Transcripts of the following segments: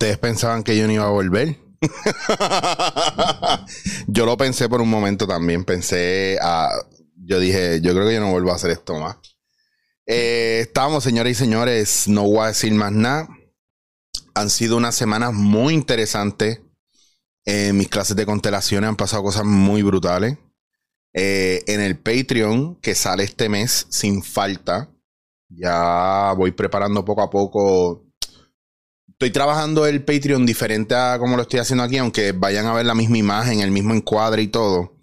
Ustedes pensaban que yo no iba a volver. yo lo pensé por un momento también. Pensé a. Yo dije, yo creo que yo no vuelvo a hacer esto más. Eh, estamos, señores y señores. No voy a decir más nada. Han sido unas semanas muy interesantes. En mis clases de constelaciones han pasado cosas muy brutales. Eh, en el Patreon, que sale este mes sin falta. Ya voy preparando poco a poco estoy trabajando el Patreon diferente a como lo estoy haciendo aquí, aunque vayan a ver la misma imagen, el mismo encuadre y todo.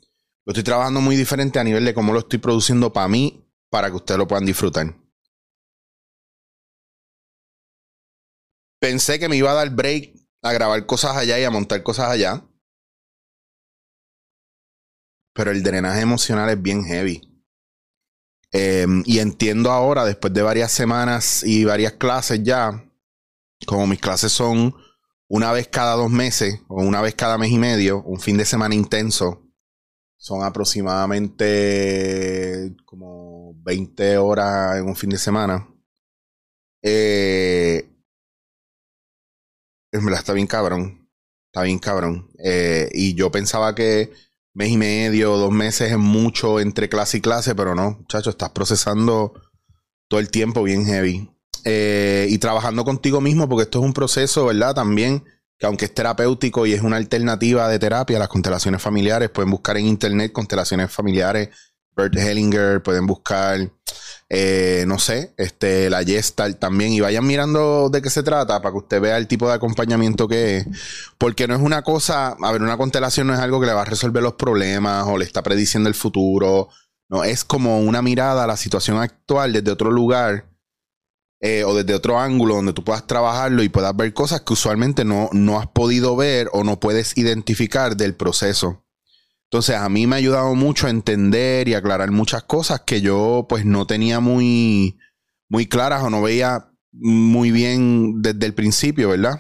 Lo estoy trabajando muy diferente a nivel de cómo lo estoy produciendo para mí, para que ustedes lo puedan disfrutar. Pensé que me iba a dar break a grabar cosas allá y a montar cosas allá. Pero el drenaje emocional es bien heavy. Em, y entiendo ahora, después de varias semanas y varias clases ya, como mis clases son una vez cada dos meses o una vez cada mes y medio, un fin de semana intenso, son aproximadamente como 20 horas en un fin de semana. Eh, está bien cabrón. Está bien cabrón. Eh, y yo pensaba que mes y medio, dos meses es mucho entre clase y clase, pero no, muchacho, estás procesando todo el tiempo bien heavy. Eh, y trabajando contigo mismo, porque esto es un proceso, ¿verdad? También que aunque es terapéutico y es una alternativa de terapia, las constelaciones familiares, pueden buscar en internet constelaciones familiares, Bert Hellinger, pueden buscar, eh, no sé, este, la Gestalt también, y vayan mirando de qué se trata para que usted vea el tipo de acompañamiento que es, porque no es una cosa, a ver, una constelación no es algo que le va a resolver los problemas o le está prediciendo el futuro, no, es como una mirada a la situación actual desde otro lugar eh, o desde otro ángulo donde tú puedas trabajarlo y puedas ver cosas que usualmente no, no has podido ver o no puedes identificar del proceso. Entonces a mí me ha ayudado mucho a entender y aclarar muchas cosas que yo pues no tenía muy, muy claras o no veía muy bien desde el principio, ¿verdad?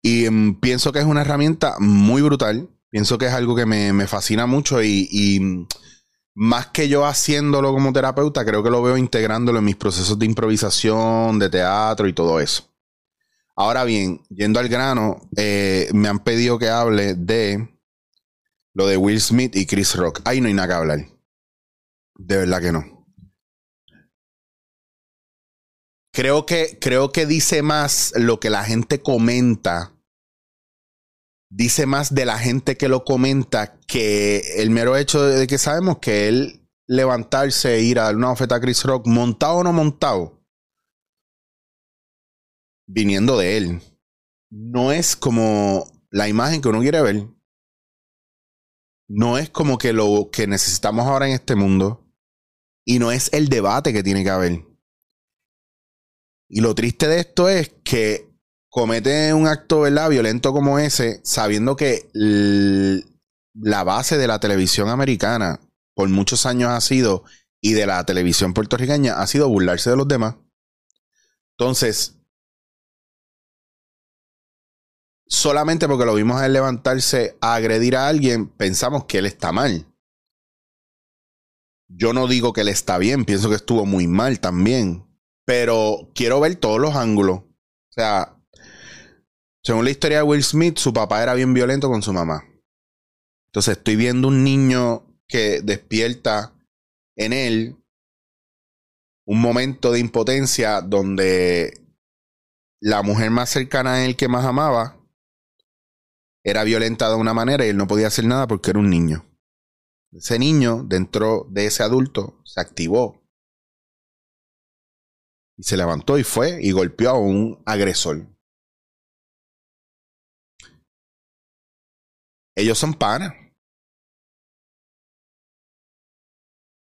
Y mm, pienso que es una herramienta muy brutal. Pienso que es algo que me, me fascina mucho y más que yo haciéndolo como terapeuta, creo que lo veo integrándolo en mis procesos de improvisación, de teatro y todo eso. Ahora bien, yendo al grano, eh, me han pedido que hable de lo de Will Smith y Chris Rock. Ahí no hay nada que hablar. De verdad que no. Creo que, creo que dice más lo que la gente comenta dice más de la gente que lo comenta que el mero hecho de que sabemos que él levantarse e ir a dar una oferta a Chris Rock, montado o no montado, viniendo de él, no es como la imagen que uno quiere ver. No es como que lo que necesitamos ahora en este mundo. Y no es el debate que tiene que haber. Y lo triste de esto es que comete un acto ¿verdad? violento como ese, sabiendo que la base de la televisión americana por muchos años ha sido, y de la televisión puertorriqueña, ha sido burlarse de los demás. Entonces, solamente porque lo vimos a él levantarse a agredir a alguien, pensamos que él está mal. Yo no digo que él está bien, pienso que estuvo muy mal también. Pero quiero ver todos los ángulos. O sea, según la historia de Will Smith, su papá era bien violento con su mamá. Entonces estoy viendo un niño que despierta en él un momento de impotencia donde la mujer más cercana a él que más amaba era violenta de una manera y él no podía hacer nada porque era un niño. Ese niño, dentro de ese adulto, se activó. Y se levantó y fue y golpeó a un agresor. Ellos son panas.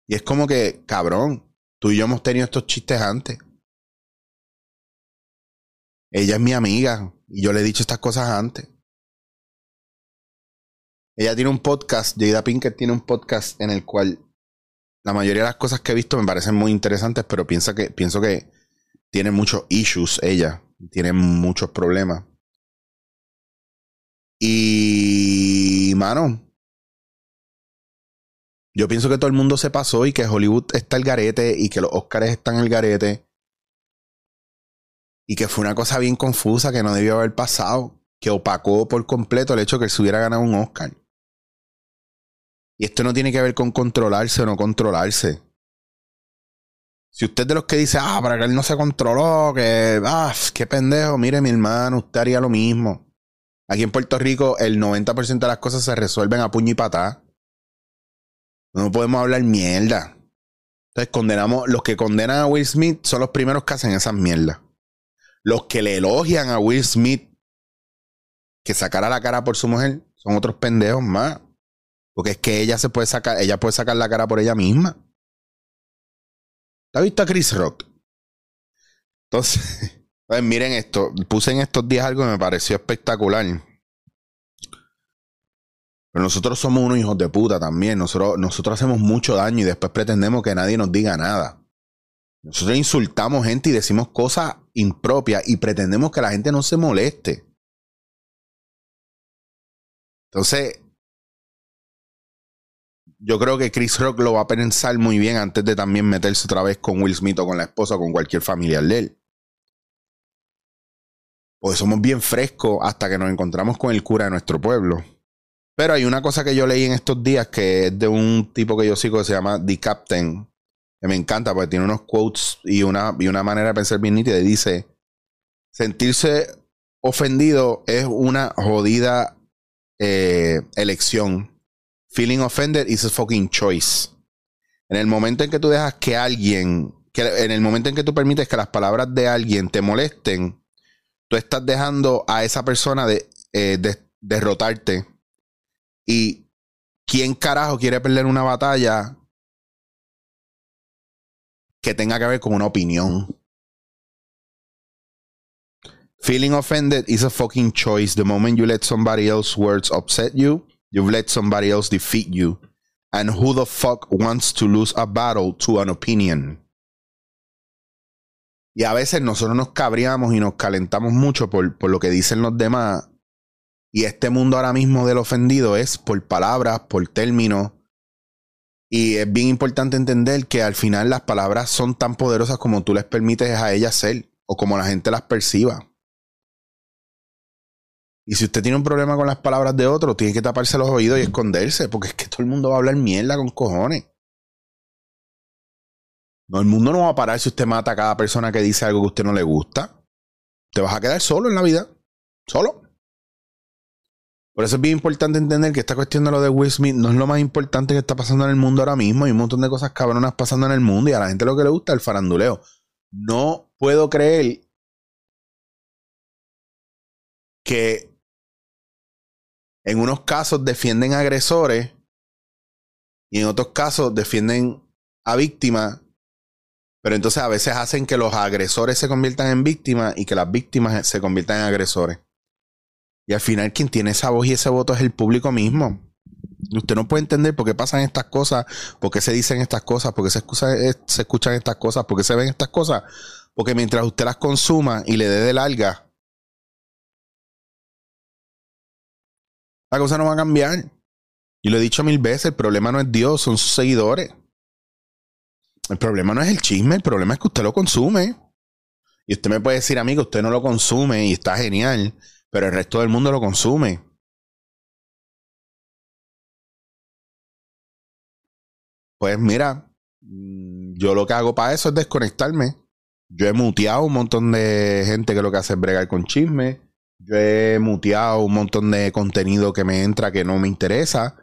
Y es como que, cabrón, tú y yo hemos tenido estos chistes antes. Ella es mi amiga y yo le he dicho estas cosas antes. Ella tiene un podcast, Jada Pinkett tiene un podcast en el cual la mayoría de las cosas que he visto me parecen muy interesantes, pero pienso que, pienso que tiene muchos issues ella, tiene muchos problemas. Y, mano, yo pienso que todo el mundo se pasó y que Hollywood está el garete y que los Oscars están el garete. y que fue una cosa bien confusa que no debió haber pasado, que opacó por completo el hecho de que se hubiera ganado un Oscar. Y esto no tiene que ver con controlarse o no controlarse. Si usted de los que dice, ah, para que él no se controló, que, ah, qué pendejo, mire mi hermano, usted haría lo mismo. Aquí en Puerto Rico el 90% de las cosas se resuelven a puño y patá. No podemos hablar mierda. Entonces condenamos, los que condenan a Will Smith son los primeros que hacen esas mierdas. Los que le elogian a Will Smith que sacara la cara por su mujer son otros pendejos más. Porque es que ella se puede sacar, ella puede sacar la cara por ella misma. ¿Te has visto a Chris Rock? Entonces, miren esto. Puse en estos días algo que me pareció espectacular. Pero nosotros somos unos hijos de puta también. Nosotros, nosotros hacemos mucho daño y después pretendemos que nadie nos diga nada. Nosotros insultamos gente y decimos cosas impropias y pretendemos que la gente no se moleste. Entonces, yo creo que Chris Rock lo va a pensar muy bien antes de también meterse otra vez con Will Smith o con la esposa o con cualquier familiar de él. Pues somos bien frescos hasta que nos encontramos con el cura de nuestro pueblo. Pero hay una cosa que yo leí en estos días que es de un tipo que yo sigo que se llama The Captain, que me encanta porque tiene unos quotes y una, y una manera de pensar bien nítida. Y dice: Sentirse ofendido es una jodida eh, elección Feeling offended is a fucking choice. En el momento en que tú dejas que alguien, que en el momento en que tú permites que las palabras de alguien te molesten, tú estás dejando a esa persona de, eh, derrotarte. Y quién carajo quiere perder una batalla que tenga que ver con una opinión. Feeling offended is a fucking choice. The moment you let somebody else's words upset you, You've let somebody else defeat you. And who the fuck wants to lose a battle to an opinion? Y a veces nosotros nos cabreamos y nos calentamos mucho por, por lo que dicen los demás. Y este mundo ahora mismo del ofendido es por palabras, por términos. Y es bien importante entender que al final las palabras son tan poderosas como tú les permites a ellas ser o como la gente las perciba. Y si usted tiene un problema con las palabras de otro, tiene que taparse los oídos y esconderse, porque es que todo el mundo va a hablar mierda con cojones. No, el mundo no va a parar si usted mata a cada persona que dice algo que a usted no le gusta. Te vas a quedar solo en la vida. Solo. Por eso es bien importante entender que esta cuestión de lo de Will Smith no es lo más importante que está pasando en el mundo ahora mismo. Hay un montón de cosas cabronas pasando en el mundo y a la gente lo que le gusta es el faranduleo. No puedo creer que en unos casos defienden agresores y en otros casos defienden a víctimas, pero entonces a veces hacen que los agresores se conviertan en víctimas y que las víctimas se conviertan en agresores. Y al final quien tiene esa voz y ese voto es el público mismo. Usted no puede entender por qué pasan estas cosas, por qué se dicen estas cosas, por qué se, eh, se escuchan estas cosas, por qué se ven estas cosas. Porque mientras usted las consuma y le dé de larga, La cosa no va a cambiar. Y lo he dicho mil veces, el problema no es Dios, son sus seguidores. El problema no es el chisme, el problema es que usted lo consume. Y usted me puede decir a mí que usted no lo consume y está genial, pero el resto del mundo lo consume. Pues mira, mm, yo lo que hago para eso es desconectarme. Yo he muteado un montón de gente que lo que hace es bregar con chisme. Yo he muteado un montón de contenido que me entra que no me interesa.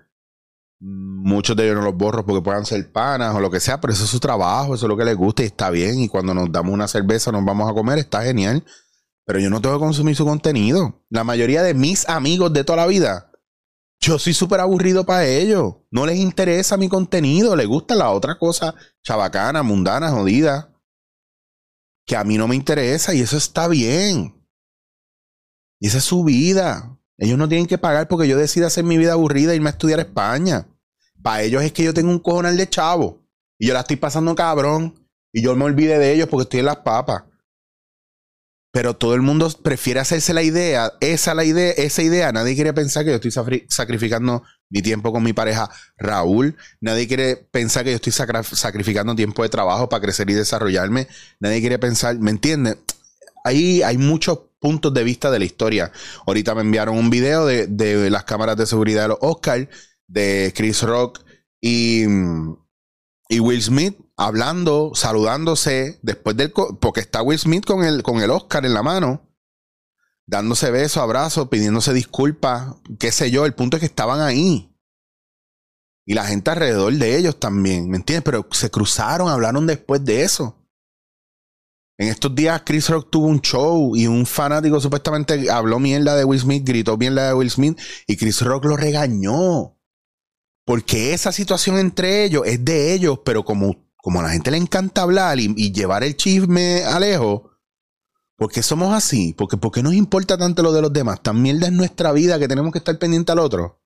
Muchos de ellos no los borro porque puedan ser panas o lo que sea, pero eso es su trabajo, eso es lo que les gusta y está bien. Y cuando nos damos una cerveza, nos vamos a comer, está genial. Pero yo no tengo que consumir su contenido. La mayoría de mis amigos de toda la vida, yo soy súper aburrido para ellos. No les interesa mi contenido, les gusta la otra cosa chabacana, mundana, jodida. Que a mí no me interesa y eso está bien. Y esa es su vida. Ellos no tienen que pagar porque yo decida hacer mi vida aburrida e irme a estudiar España. Para ellos es que yo tengo un cojonal de chavo. Y yo la estoy pasando cabrón. Y yo me olvide de ellos porque estoy en las papas. Pero todo el mundo prefiere hacerse la idea, esa la idea, esa idea. Nadie quiere pensar que yo estoy sacrificando mi tiempo con mi pareja Raúl. Nadie quiere pensar que yo estoy sacrificando tiempo de trabajo para crecer y desarrollarme. Nadie quiere pensar, ¿me entiendes? ahí hay muchos puntos de vista de la historia. Ahorita me enviaron un video de, de las cámaras de seguridad de los Oscars, de Chris Rock y, y Will Smith hablando, saludándose después del... Porque está Will Smith con el, con el Oscar en la mano, dándose besos, abrazos, pidiéndose disculpas, qué sé yo. El punto es que estaban ahí. Y la gente alrededor de ellos también, ¿me entiendes? Pero se cruzaron, hablaron después de eso. En estos días Chris Rock tuvo un show y un fanático supuestamente habló mierda de Will Smith, gritó mierda de Will Smith y Chris Rock lo regañó. Porque esa situación entre ellos es de ellos, pero como, como a la gente le encanta hablar y, llevar el chisme a lejos, ¿por qué somos así? Porque, ¿Por qué nos importa tanto lo de los demás? Tan mierda es nuestra vida que tenemos que estar pendiente al otro.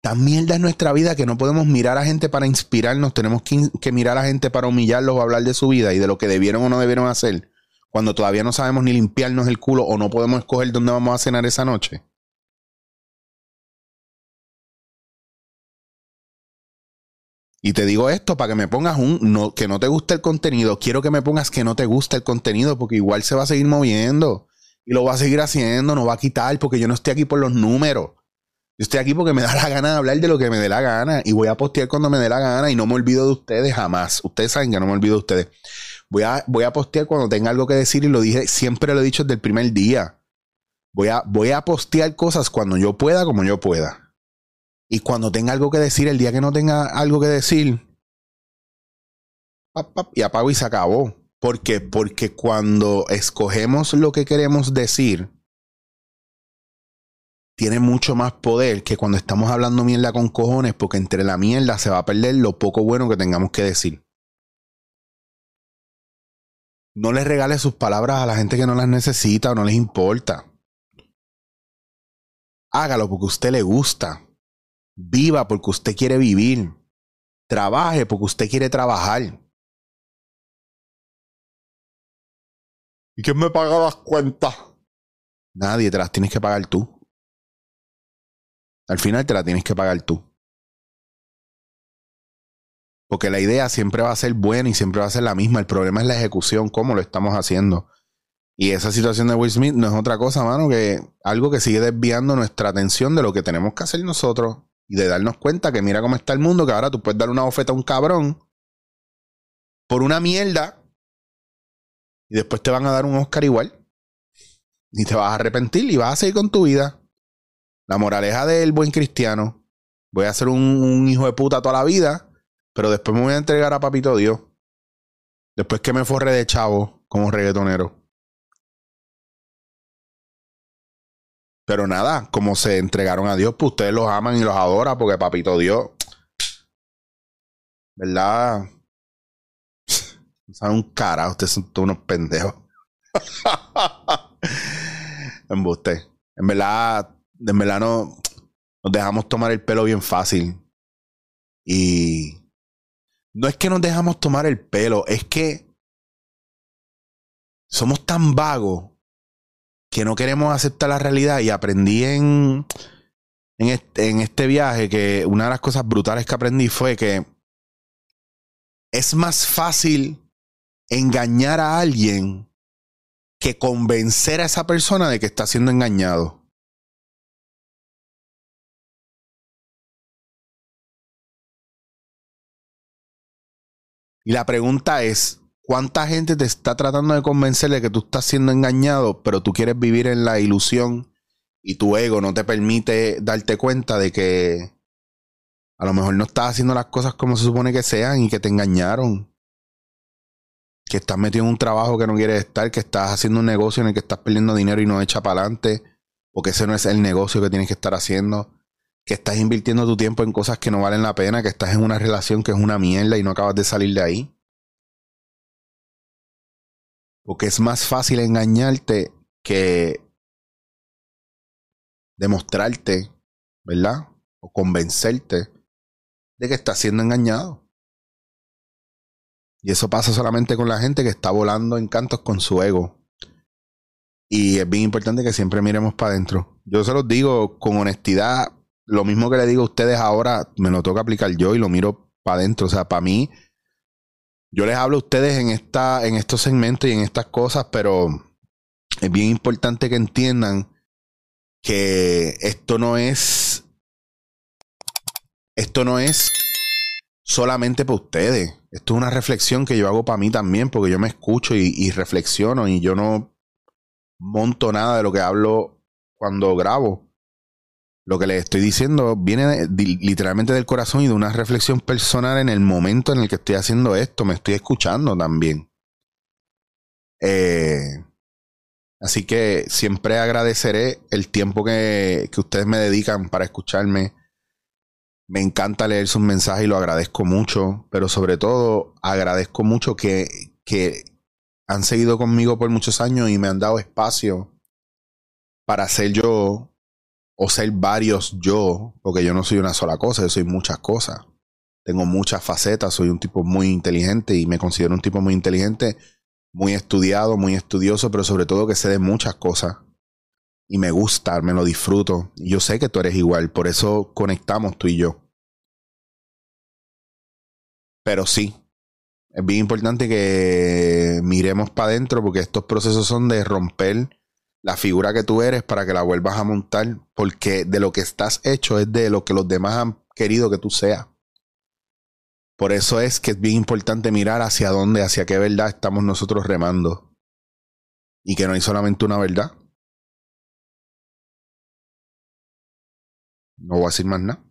Tan mierda es nuestra vida que no podemos mirar a gente para inspirarnos, tenemos que, mirar a gente para humillarlos o hablar de su vida y de lo que debieron o no debieron hacer, cuando todavía no sabemos ni limpiarnos el culo o no podemos escoger dónde vamos a cenar esa noche. Y te digo esto para que me pongas un no, que no te guste el contenido. Quiero que me pongas que no te gusta el contenido porque igual se va a seguir moviendo y lo va a seguir haciendo, no va a quitar porque yo no estoy aquí por los números. Yo estoy aquí porque me da la gana de hablar de lo que me dé la gana y voy a postear cuando me dé la gana y no me olvido de ustedes jamás. Ustedes saben que no me olvido de ustedes. Voy a, voy a postear cuando tenga algo que decir y lo dije, siempre lo he dicho desde el primer día. Voy a, voy a postear cosas cuando yo pueda, como yo pueda. Y cuando tenga algo que decir, el día que no tenga algo que decir, y apago y se acabó. ¿Por qué? Porque cuando escogemos lo que queremos decir, tiene mucho más poder que cuando estamos hablando mierda con cojones, porque entre la mierda se va a perder lo poco bueno que tengamos que decir. No les regale sus palabras a la gente que no las necesita o no les importa. Hágalo porque a usted le gusta. Viva porque usted quiere vivir. Trabaje porque usted quiere trabajar. ¿Y quién me paga las cuentas? Nadie, te las tienes que pagar tú. Al final te la tienes que pagar tú. Porque la idea siempre va a ser buena y siempre va a ser la misma. El problema es la ejecución, cómo lo estamos haciendo. Y esa situación de Will Smith no es otra cosa, mano, que algo que sigue desviando nuestra atención de lo que tenemos que hacer nosotros. Y de darnos cuenta que mira cómo está el mundo, que ahora tú puedes dar una bofeta a un cabrón por una mierda y después te van a dar un Oscar igual. Y te vas a arrepentir y vas a seguir con tu vida. La moraleja del buen cristiano. Voy a ser un, hijo de puta toda la vida, pero después me voy a entregar a Papito Dios. Después que me forre de chavo como reggaetonero. Pero nada, como se entregaron a Dios, pues ustedes los aman y los adoran porque Papito Dios. ¿Verdad? Saben un cara, ustedes son todos unos pendejos. Embuste. En verdad, en verdad no, nos dejamos tomar el pelo bien fácil. Y no es que nos dejamos tomar el pelo, es que somos tan vagos que no queremos aceptar la realidad. Y aprendí en, en, este, en este viaje que una de las cosas brutales que aprendí fue que es más fácil engañar a alguien que convencer a esa persona de que está siendo engañado. Y la pregunta es, ¿cuánta gente te está tratando de convencer de que tú estás siendo engañado, pero tú quieres vivir en la ilusión y tu ego no te permite darte cuenta de que a lo mejor no estás haciendo las cosas como se supone que sean y que te engañaron? Que estás metido en un trabajo que no quieres estar, que estás haciendo un negocio en el que estás perdiendo dinero y no echa para adelante, porque ese no es el negocio que tienes que estar haciendo que estás invirtiendo tu tiempo en cosas que no valen la pena, que estás en una relación que es una mierda y no acabas de salir de ahí. Porque es más fácil engañarte que demostrarte, ¿verdad? O convencerte de que estás siendo engañado. Y eso pasa solamente con la gente que está volando en cantos con su ego. Y es bien importante que siempre miremos para adentro. Yo se los digo con honestidad, lo mismo que le digo a ustedes ahora, me lo toca aplicar yo y lo miro para adentro. O sea, para mí, yo les hablo a ustedes en, esta, en estos segmentos y en estas cosas, pero es bien importante que entiendan que esto no es. Esto no es solamente para ustedes. Esto es una reflexión que yo hago para mí también, porque yo me escucho y, reflexiono y yo no monto nada de lo que hablo cuando grabo. Lo que les estoy diciendo viene literalmente del corazón y de una reflexión personal en el momento en el que estoy haciendo esto. Me estoy escuchando también. Eh, así que siempre agradeceré el tiempo que, que ustedes me dedican para escucharme me encanta leer sus mensajes y lo agradezco mucho, pero sobre todo agradezco mucho que, que han seguido conmigo por muchos años y me han dado espacio para ser yo o ser varios yo, porque yo no soy una sola cosa, yo soy muchas cosas. Tengo muchas facetas, soy un tipo muy inteligente y me considero un tipo muy inteligente, muy estudiado, muy estudioso, pero sobre todo que sé de muchas cosas y me gusta, me lo disfruto. Y yo sé que tú eres igual, por eso conectamos tú y yo. Pero sí, es bien importante que miremos para adentro porque estos procesos son de romper la figura que tú eres para que la vuelvas a montar, porque de lo que estás hecho es de lo que los demás han querido que tú seas. Por eso es que es bien importante mirar hacia dónde, hacia qué verdad estamos nosotros remando. Y que no hay solamente una verdad, No voy a decir más nada.